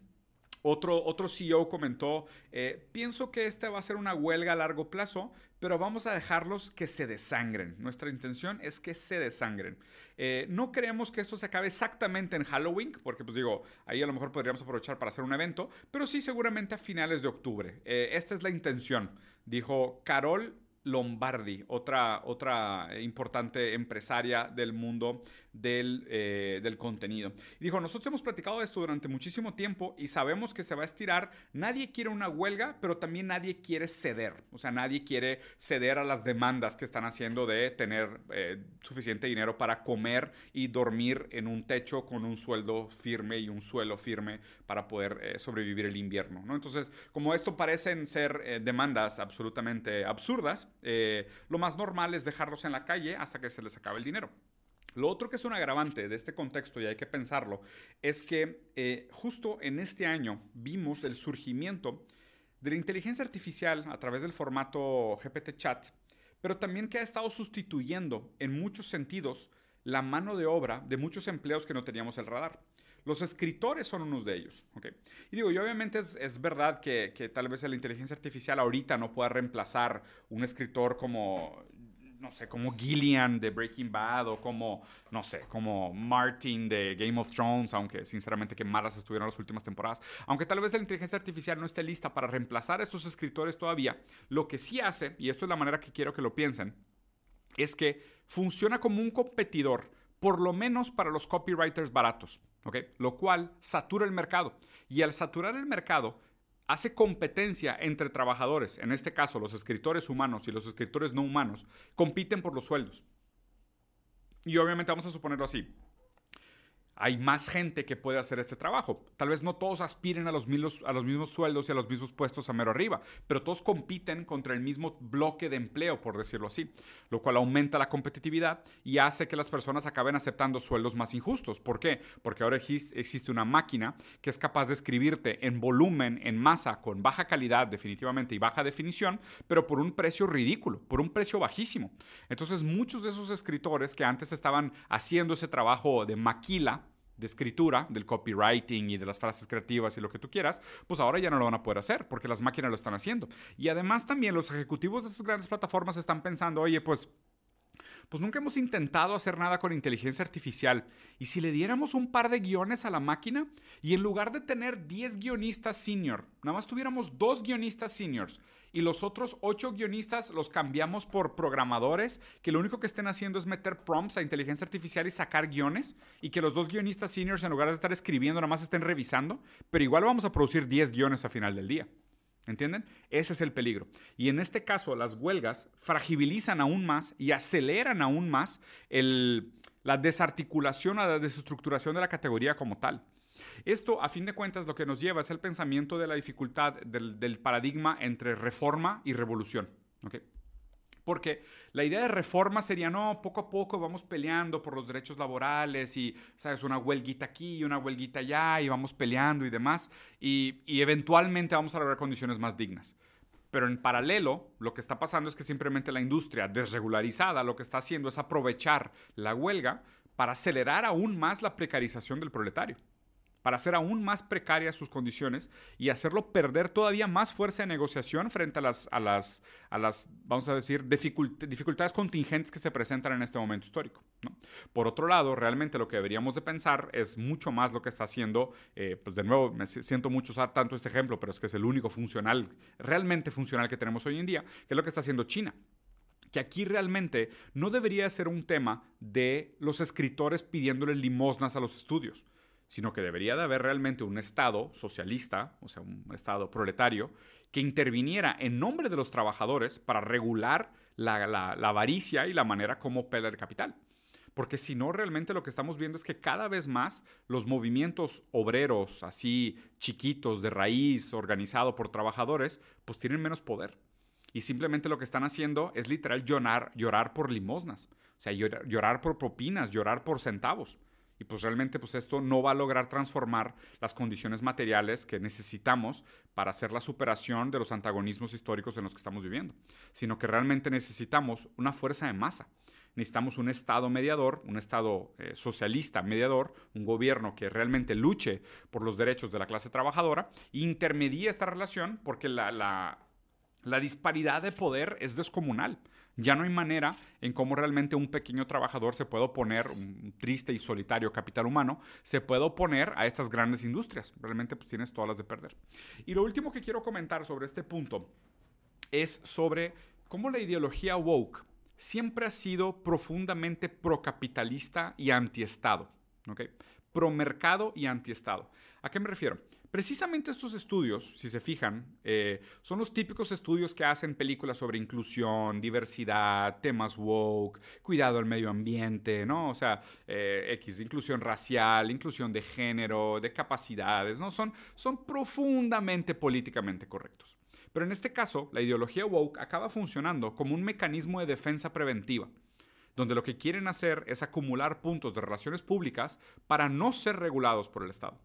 otro, otro CEO comentó, eh, pienso que esta va a ser una huelga a largo plazo, pero vamos a dejarlos que se desangren. Nuestra intención es que se desangren. Eh, no creemos que esto se acabe exactamente en Halloween, porque pues digo, ahí a lo mejor podríamos aprovechar para hacer un evento, pero sí seguramente a finales de octubre. Eh, esta es la intención, dijo Carol Lombardi, otra, otra importante empresaria del mundo del, eh, del, contenido. Dijo, nosotros hemos platicado de esto durante muchísimo tiempo y sabemos que se va a estirar. Nadie quiere una huelga, pero también nadie quiere ceder. O sea, nadie quiere ceder a las demandas que están haciendo de tener eh, suficiente dinero para comer y dormir en un techo con un sueldo firme y un suelo firme para poder eh, sobrevivir el invierno. ¿no? Entonces, como esto parecen ser demandas absolutamente absurdas, lo más normal es dejarlos en la calle hasta que se les acabe el dinero. Lo otro que es un agravante de este contexto, y hay que pensarlo, es que eh, justo en este año vimos el surgimiento de la inteligencia artificial a través del formato GPT Chat, pero también que ha estado sustituyendo en muchos sentidos la mano de obra de muchos empleos que no teníamos el radar. Los escritores son unos de ellos. Y digo, y obviamente es, es verdad que, que, tal vez la inteligencia artificial ahorita no pueda reemplazar un escritor como no sé, como Gillian de Breaking Bad o como, no sé, como Martin de Game of Thrones, aunque sinceramente que malas estuvieron las últimas temporadas. Aunque tal vez la inteligencia artificial no esté lista para reemplazar a estos escritores todavía, lo que sí hace, y esto es la manera que quiero que lo piensen, es que funciona como un competidor, por lo menos para los copywriters baratos, Lo cual satura el mercado. Y al saturar el mercado, hace competencia entre trabajadores, en este caso los escritores humanos y los escritores no humanos, compiten por los sueldos. Y obviamente vamos a suponerlo así hay más gente que puede hacer este trabajo. Tal vez no todos aspiren a los, mismos, a los mismos sueldos y a los mismos puestos a mero arriba, pero todos compiten contra el mismo bloque de empleo, por decirlo así, lo cual aumenta la competitividad y hace que las personas acaben aceptando sueldos más injustos. ¿Por qué? Porque ahora existe una máquina que es capaz de escribirte en volumen, en masa, con baja calidad definitivamente y baja definición, pero por un precio ridículo, por un precio bajísimo. Entonces muchos de esos escritores que antes estaban haciendo ese trabajo de maquila, de escritura, del copywriting y de las frases creativas y lo que tú quieras, pues ahora ya no lo van a poder hacer porque las máquinas lo están haciendo. Y además también los ejecutivos de esas grandes plataformas están pensando, oye, pues pues nunca hemos intentado hacer nada con inteligencia artificial. ¿Y si le diéramos un par de guiones a la máquina? Y en lugar de tener 10 guionistas senior, nada más tuviéramos dos guionistas seniors y los otros 8 guionistas los cambiamos por programadores que lo único que estén haciendo es meter prompts a inteligencia artificial y sacar guiones y que los dos guionistas seniors en lugar de estar escribiendo nada más estén revisando, pero igual vamos a producir 10 guiones a final del día. ¿Entienden? Ese es el peligro. Y en este caso, las huelgas fragilizan aún más y aceleran aún más la desarticulación o la desestructuración de la categoría como tal. Esto, a fin de cuentas, lo que nos lleva es el pensamiento de la dificultad del, paradigma entre reforma y revolución. Porque la idea de reforma sería, no, poco a poco vamos peleando por los derechos laborales y, ¿sabes? Una huelguita aquí y una huelguita allá y vamos peleando y demás. Y, y eventualmente vamos a lograr condiciones más dignas. Pero en paralelo, lo que está pasando es que simplemente la industria desregularizada lo que está haciendo es aprovechar la huelga para acelerar aún más la precarización del proletario para hacer aún más precarias sus condiciones y hacerlo perder todavía más fuerza de negociación frente a las, a las, a las vamos a decir, dificultades contingentes que se presentan en este momento histórico. Por otro lado, realmente lo que deberíamos de pensar es mucho más lo que está haciendo, eh, pues de nuevo, me siento mucho usar tanto este ejemplo, pero es que es el único funcional, realmente funcional que tenemos hoy en día, que es lo que está haciendo China que aquí realmente no debería ser un tema de los escritores pidiéndole limosnas a los estudios sino que debería de haber realmente un Estado socialista, o sea, un Estado proletario, que interviniera en nombre de los trabajadores para regular la, avaricia y la manera como opera el capital. Porque si no, realmente lo que estamos viendo es que cada vez más los movimientos obreros, así chiquitos, de raíz, organizados por trabajadores, pues tienen menos poder. Y simplemente lo que están haciendo es literal llorar, llorar por limosnas. O sea, llorar por propinas, llorar por centavos. Y pues realmente pues esto no va a lograr transformar las condiciones materiales que necesitamos para hacer la superación de los antagonismos históricos en los que estamos viviendo, sino que realmente necesitamos una fuerza de masa. Necesitamos un Estado mediador, un Estado eh, socialista mediador, un gobierno que realmente luche por los derechos de la clase trabajadora e intermedie esta relación porque la, la disparidad de poder es descomunal. Ya no hay manera en cómo realmente un pequeño trabajador se puede oponer, un triste y solitario capital humano, se puede oponer a estas grandes industrias. Realmente pues tienes todas las de perder. Y lo último que quiero comentar sobre este punto es sobre cómo la ideología woke siempre ha sido profundamente procapitalista y antiestado. ¿ok? Promercado y antiestado. ¿A qué me refiero? Precisamente estos estudios, si se fijan, eh, son los típicos estudios que hacen películas sobre inclusión, diversidad, temas woke, cuidado al medio ambiente, ¿no? O sea, eh, X, inclusión racial, inclusión de género, de capacidades, ¿no? Son, son profundamente políticamente correctos. Pero en este caso, la ideología woke acaba funcionando como un mecanismo de defensa preventiva donde lo que quieren hacer es acumular puntos de relaciones públicas para no ser regulados por el Estado.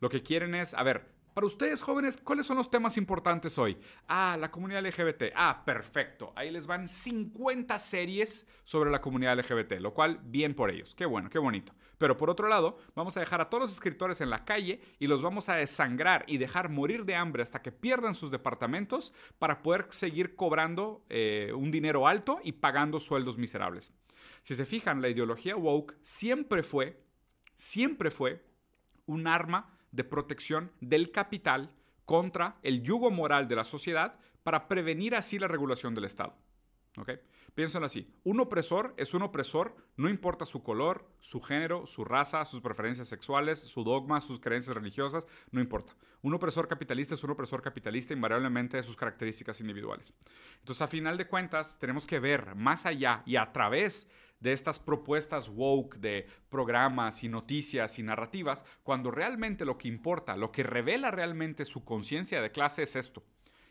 Lo que quieren es, a ver, para ustedes jóvenes, ¿cuáles son los temas importantes hoy? Ah, la comunidad LGBT. Ah, perfecto. Ahí les van 50 series sobre la comunidad LGBT, lo cual bien por ellos. Qué bueno, qué bonito. Pero por otro lado, vamos a dejar a todos los escritores en la calle y los vamos a desangrar y dejar morir de hambre hasta que pierdan sus departamentos para poder seguir cobrando eh, un dinero alto y pagando sueldos miserables. Si se fijan, la ideología woke siempre fue, siempre fue un arma de protección del capital contra el yugo moral de la sociedad para prevenir así la regulación del Estado. ¿Ok? Piénsenlo así. Un opresor es un opresor, no importa su color, su género, su raza, sus preferencias sexuales, su dogma, sus creencias religiosas, no importa. Un opresor capitalista es un opresor capitalista invariablemente de sus características individuales. Entonces, a final de cuentas, tenemos que ver más allá y a través de estas propuestas woke de programas y noticias y narrativas, cuando realmente lo que importa, lo que revela realmente su conciencia de clase es esto.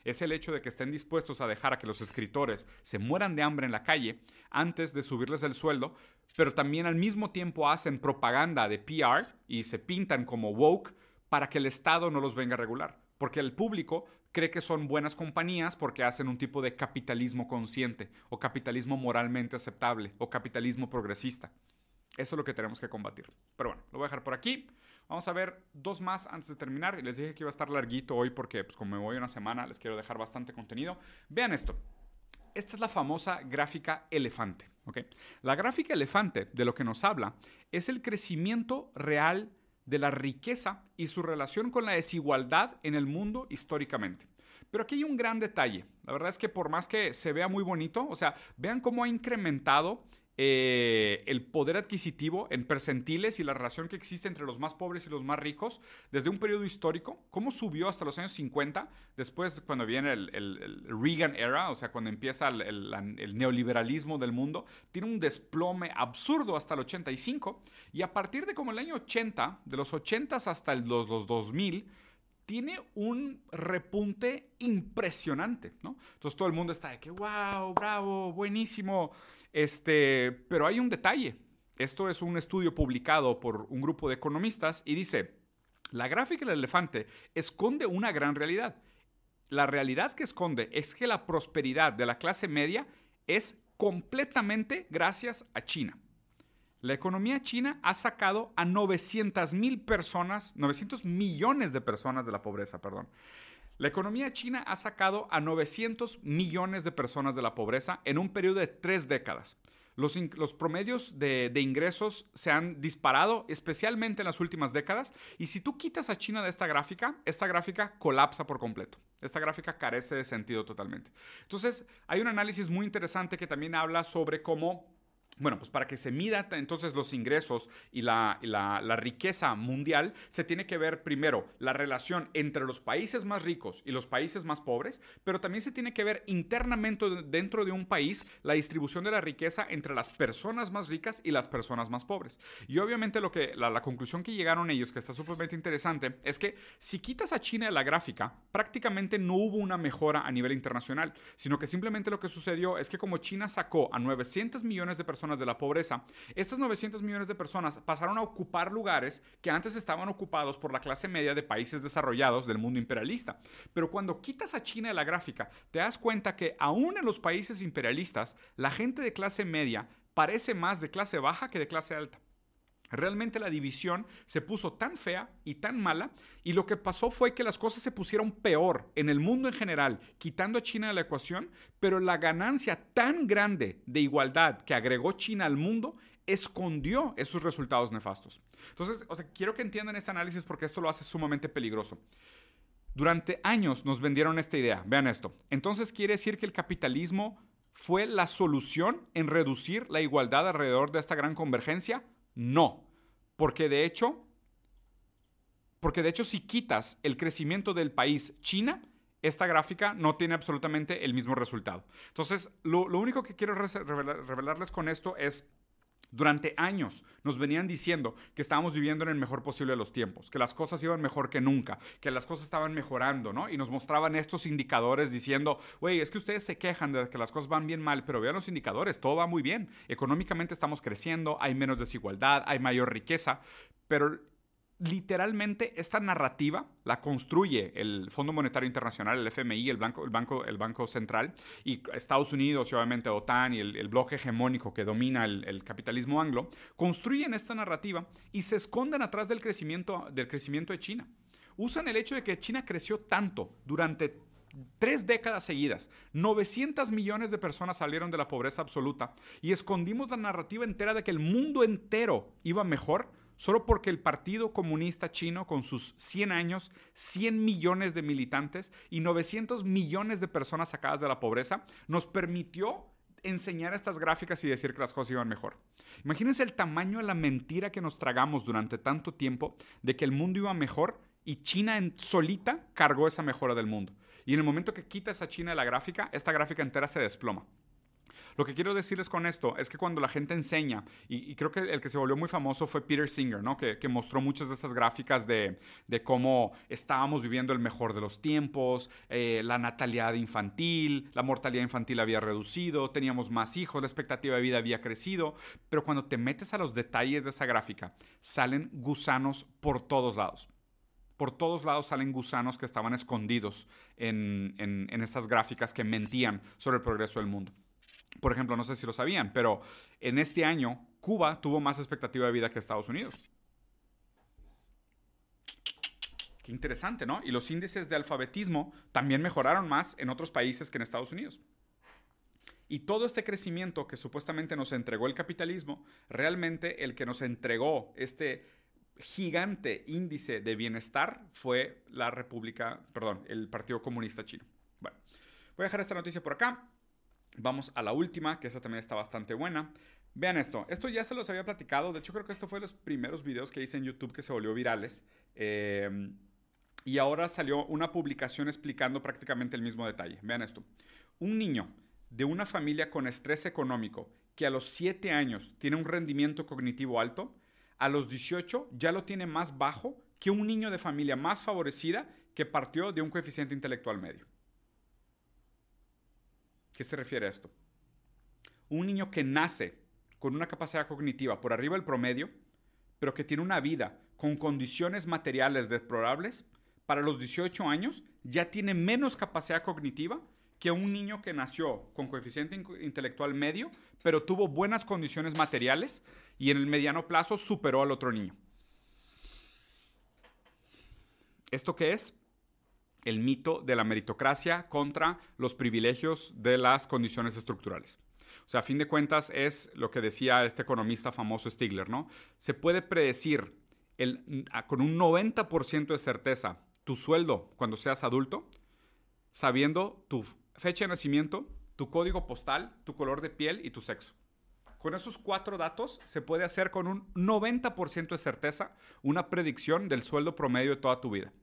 Es el hecho de que estén dispuestos a dejar a que los escritores se mueran de hambre en la calle antes de subirles el sueldo, pero también al mismo tiempo hacen propaganda de PR y se pintan como woke para que el Estado no los venga a regular. Porque el público cree que son buenas compañías porque hacen un tipo de capitalismo consciente o capitalismo moralmente aceptable o capitalismo progresista. Eso es lo que tenemos que combatir. Pero bueno, lo voy a dejar por aquí. Vamos a ver dos más antes de terminar. Les dije que iba a estar larguito hoy porque pues, como me voy una semana les quiero dejar bastante contenido. Vean esto. Esta es la famosa gráfica elefante. ¿okay? La gráfica elefante de lo que nos habla es el crecimiento real de la riqueza y su relación con la desigualdad en el mundo históricamente. Pero aquí hay un gran detalle. La verdad es que por más que se vea muy bonito, o sea, vean cómo ha incrementado eh, el poder adquisitivo en percentiles y la relación que existe entre los más pobres y los más ricos desde un periodo histórico, cómo subió hasta los años 50, después cuando viene el, Reagan era, o sea, cuando empieza el, neoliberalismo del mundo, tiene un desplome absurdo hasta el 85 y a partir de como el año 80, de los 80 hasta los, los 2000, tiene un repunte impresionante, ¿no? Entonces todo el mundo está de que, wow, bravo, buenísimo. Este, pero hay un detalle. Esto es un estudio publicado por un grupo de economistas y dice, la gráfica del elefante esconde una gran realidad. La realidad que esconde es que la prosperidad de la clase media es completamente gracias a China. La economía china ha sacado a 900 mil personas, 900 millones de personas de la pobreza, perdón. La economía china ha sacado a 900 millones de personas de la pobreza en un periodo de tres décadas. Los, promedios de, ingresos se han disparado, especialmente en las últimas décadas. Y si tú quitas a China de esta gráfica, esta gráfica colapsa por completo. Esta gráfica carece de sentido totalmente. Entonces, hay un análisis muy interesante que también habla sobre cómo bueno, pues para que se mida entonces los ingresos y la, riqueza mundial, se tiene que ver primero la relación entre los países más ricos y los países más pobres, pero también se tiene que ver internamente dentro de un país la distribución de la riqueza entre las personas más ricas y las personas más pobres. Y obviamente lo que, la, la conclusión que llegaron ellos, que está súper interesante, es que si quitas a China de la gráfica, prácticamente no hubo una mejora a nivel internacional, sino que simplemente lo que sucedió es que como China sacó a 900 millones de personas, de la pobreza, estas 900 millones de personas pasaron a ocupar lugares que antes estaban ocupados por la clase media de países desarrollados del mundo imperialista. Pero cuando quitas a China de la gráfica, te das cuenta que aún en los países imperialistas, la gente de clase media parece más de clase baja que de clase alta. Realmente la división se puso tan fea y tan mala y lo que pasó fue que las cosas se pusieron peor en el mundo en general, quitando a China de la ecuación, pero la ganancia tan grande de igualdad que agregó China al mundo escondió esos resultados nefastos. Entonces, o sea, quiero que entiendan este análisis porque esto lo hace sumamente peligroso. Durante años nos vendieron esta idea, vean esto. Entonces quiere decir que el capitalismo fue la solución en reducir la igualdad alrededor de esta gran convergencia? No, porque de hecho, porque de hecho si quitas el crecimiento del país China, esta gráfica no tiene absolutamente el mismo resultado. Entonces, lo, único que quiero revelarles con esto es durante años nos venían diciendo que estábamos viviendo en el mejor posible de los tiempos, que las cosas iban mejor que nunca, que las cosas estaban mejorando, ¿no? Y nos mostraban estos indicadores diciendo, güey, es que ustedes se quejan de que las cosas van bien mal, pero vean los indicadores, todo va muy bien. Económicamente estamos creciendo, hay menos desigualdad, hay mayor riqueza, pero literalmente esta narrativa la construye el Fondo Monetario Internacional, el FMI, el Banco, el Banco, el Banco Central, y Estados Unidos y obviamente OTAN y el, bloque hegemónico que domina el, capitalismo anglo, construyen esta narrativa y se esconden atrás del crecimiento, del crecimiento de China. Usan el hecho de que China creció tanto durante tres décadas seguidas, 900 millones de personas salieron de la pobreza absoluta y escondimos la narrativa entera de que el mundo entero iba mejor solo porque el Partido Comunista Chino, con sus 100 años, 100 millones de militantes y 900 millones de personas sacadas de la pobreza, nos permitió enseñar estas gráficas y decir que las cosas iban mejor. Imagínense el tamaño de la mentira que nos tragamos durante tanto tiempo de que el mundo iba mejor y China en solita cargó esa mejora del mundo. Y en el momento que quitas a China de la gráfica, esta gráfica entera se desploma. Lo que quiero decirles con esto es que cuando la gente enseña, y, creo que el que se volvió muy famoso fue Peter Singer, ¿no? que, mostró muchas de estas gráficas de, cómo estábamos viviendo el mejor de los tiempos, eh, la natalidad infantil, la mortalidad infantil había reducido, teníamos más hijos, la expectativa de vida había crecido, pero cuando te metes a los detalles de esa gráfica, salen gusanos por todos lados. Por todos lados salen gusanos que estaban escondidos en, en estas gráficas que mentían sobre el progreso del mundo. Por ejemplo, no sé si lo sabían, pero en este año Cuba tuvo más expectativa de vida que Estados Unidos. Qué interesante, ¿no? Y los índices de alfabetismo también mejoraron más en otros países que en Estados Unidos. Y todo este crecimiento que supuestamente nos entregó el capitalismo, realmente el que nos entregó este gigante índice de bienestar fue la República, perdón, el Partido Comunista Chino. Bueno, voy a dejar esta noticia por acá. Vamos a la última, que esa también está bastante buena. Vean esto, esto ya se los había platicado, de hecho creo que esto fue de los primeros videos que hice en YouTube que se volvió virales. Eh, y ahora salió una publicación explicando prácticamente el mismo detalle. Vean esto. Un niño de una familia con estrés económico que a los 7 años tiene un rendimiento cognitivo alto, a los 18 ya lo tiene más bajo que un niño de familia más favorecida que partió de un coeficiente intelectual medio. ¿Qué se refiere a esto? Un niño que nace con una capacidad cognitiva por arriba del promedio, pero que tiene una vida con condiciones materiales deplorables, para los 18 años ya tiene menos capacidad cognitiva que un niño que nació con coeficiente intelectual medio, pero tuvo buenas condiciones materiales y en el mediano plazo superó al otro niño. ¿Esto qué es? El mito de la meritocracia contra los privilegios de las condiciones estructurales. O sea, a fin de cuentas es lo que decía este economista famoso Stigler, ¿no? Se puede predecir con un 90% de certeza tu sueldo cuando seas adulto, sabiendo tu fecha de nacimiento, tu código postal, tu color de piel y tu sexo. Con esos cuatro datos se puede hacer con un 90% de certeza una predicción del sueldo promedio de toda tu vida.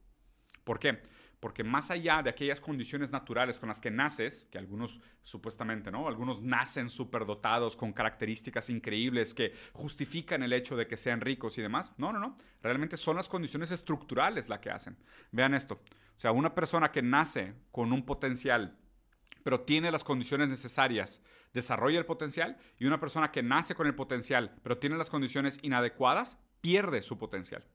¿Por qué? Porque más allá de aquellas condiciones naturales con las que naces, que algunos supuestamente, ¿no? Algunos nacen superdotados con características increíbles que justifican el hecho de que sean ricos y demás. No, no, no. Realmente son las condiciones estructurales las que hacen. Vean esto. O sea, una persona que nace con un potencial, pero tiene las condiciones necesarias, desarrolla el potencial, y una persona que nace con el potencial, pero tiene las condiciones inadecuadas, pierde su potencial.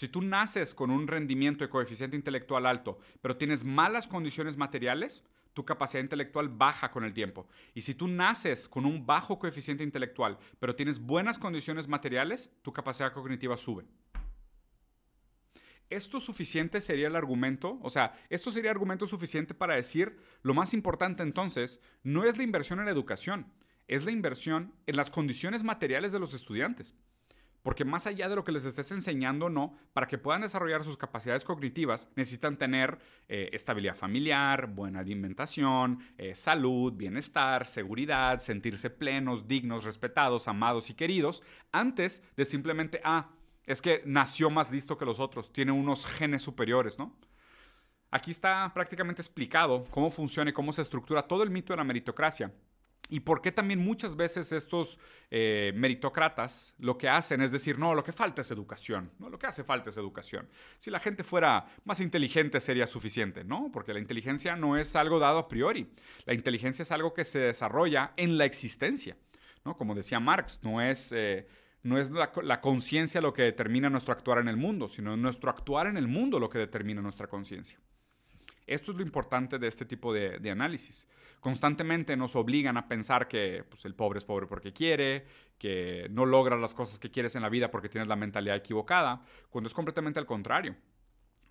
Si tú naces con un rendimiento de coeficiente intelectual alto, pero tienes malas condiciones materiales, tu capacidad intelectual baja con el tiempo. Y si tú naces con un bajo coeficiente intelectual, pero tienes buenas condiciones materiales, tu capacidad cognitiva sube. ¿Esto suficiente sería el argumento? O sea, esto sería argumento suficiente para decir, lo más importante entonces, no es la inversión en la educación, es la inversión en las condiciones materiales de los estudiantes. Porque más allá de lo que les estés enseñando, no, para que puedan desarrollar sus capacidades cognitivas, necesitan tener eh, estabilidad familiar, buena alimentación, eh, salud, bienestar, seguridad, sentirse plenos, dignos, respetados, amados y queridos, antes de simplemente, ah, es que nació más listo que los otros, tiene unos genes superiores, ¿no? Aquí está prácticamente explicado cómo funciona y cómo se estructura todo el mito de la meritocracia y por qué también muchas veces estos eh, meritócratas lo que hacen es decir, no, lo que falta es educación, ¿no? Lo que hace falta es educación. Si la gente fuera más inteligente sería suficiente, ¿no? Porque la inteligencia no es algo dado a priori. La inteligencia es algo que se desarrolla en la existencia, ¿no? Como decía Marx, no es... Eh, no es la conciencia lo que determina nuestro actuar en el mundo, sino nuestro actuar en el mundo lo que determina nuestra conciencia. Esto es lo importante de este tipo de, análisis. Constantemente nos obligan a pensar que pues, el pobre es pobre porque quiere, que no logras las cosas que quieres en la vida porque tienes la mentalidad equivocada, cuando es completamente al contrario.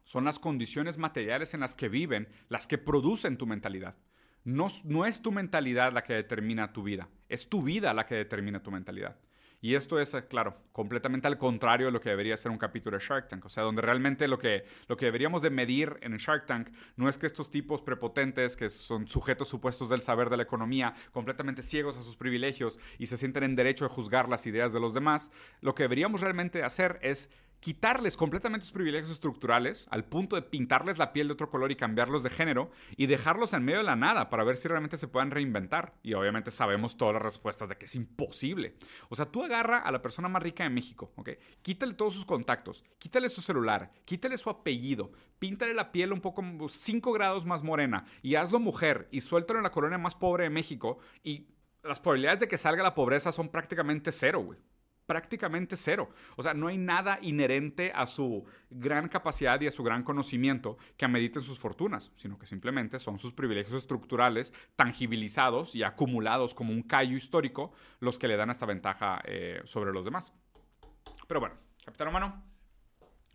Son las condiciones materiales en las que viven las que producen tu mentalidad. No, no es tu mentalidad la que determina tu vida, es tu vida la que determina tu mentalidad. Y esto es, eh, claro, completamente al contrario de lo que debería ser un capítulo de Shark Tank. O sea, donde realmente lo que, lo que deberíamos de medir en Shark Tank no es que estos tipos prepotentes, que son sujetos supuestos del saber de la economía, completamente ciegos a sus privilegios y se sienten en derecho de juzgar las ideas de los demás, lo que deberíamos realmente hacer es quitarles completamente sus privilegios estructurales al punto de pintarles la piel de otro color y cambiarlos de género y dejarlos en medio de la nada para ver si realmente se pueden reinventar. Y obviamente sabemos todas las respuestas de que es imposible. O sea, tú agarra a la persona más rica de México, ¿ok? Quítale todos sus contactos, quítale su celular, quítale su apellido, píntale la piel un poco 5 grados más morena y hazlo mujer y suéltalo en la colonia más pobre de México y las probabilidades de que salga la pobreza son prácticamente cero, güey prácticamente cero. O sea, no hay nada inherente a su gran capacidad y a su gran conocimiento que ameriten sus fortunas, sino que simplemente son sus privilegios estructurales tangibilizados y acumulados como un callo histórico los que le dan esta ventaja eh, sobre los demás. Pero bueno, capitán humano,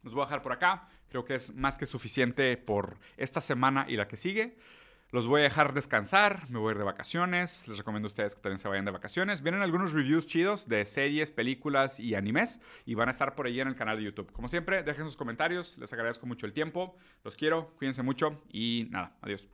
nos voy a dejar por acá. Creo que es más que suficiente por esta semana y la que sigue. Los voy a dejar descansar, me voy a ir de vacaciones. Les recomiendo a ustedes que también se vayan de vacaciones. Vienen algunos reviews chidos de series, películas y animes y van a estar por ahí en el canal de YouTube. Como siempre, dejen sus comentarios, les agradezco mucho el tiempo, los quiero, cuídense mucho y nada, adiós.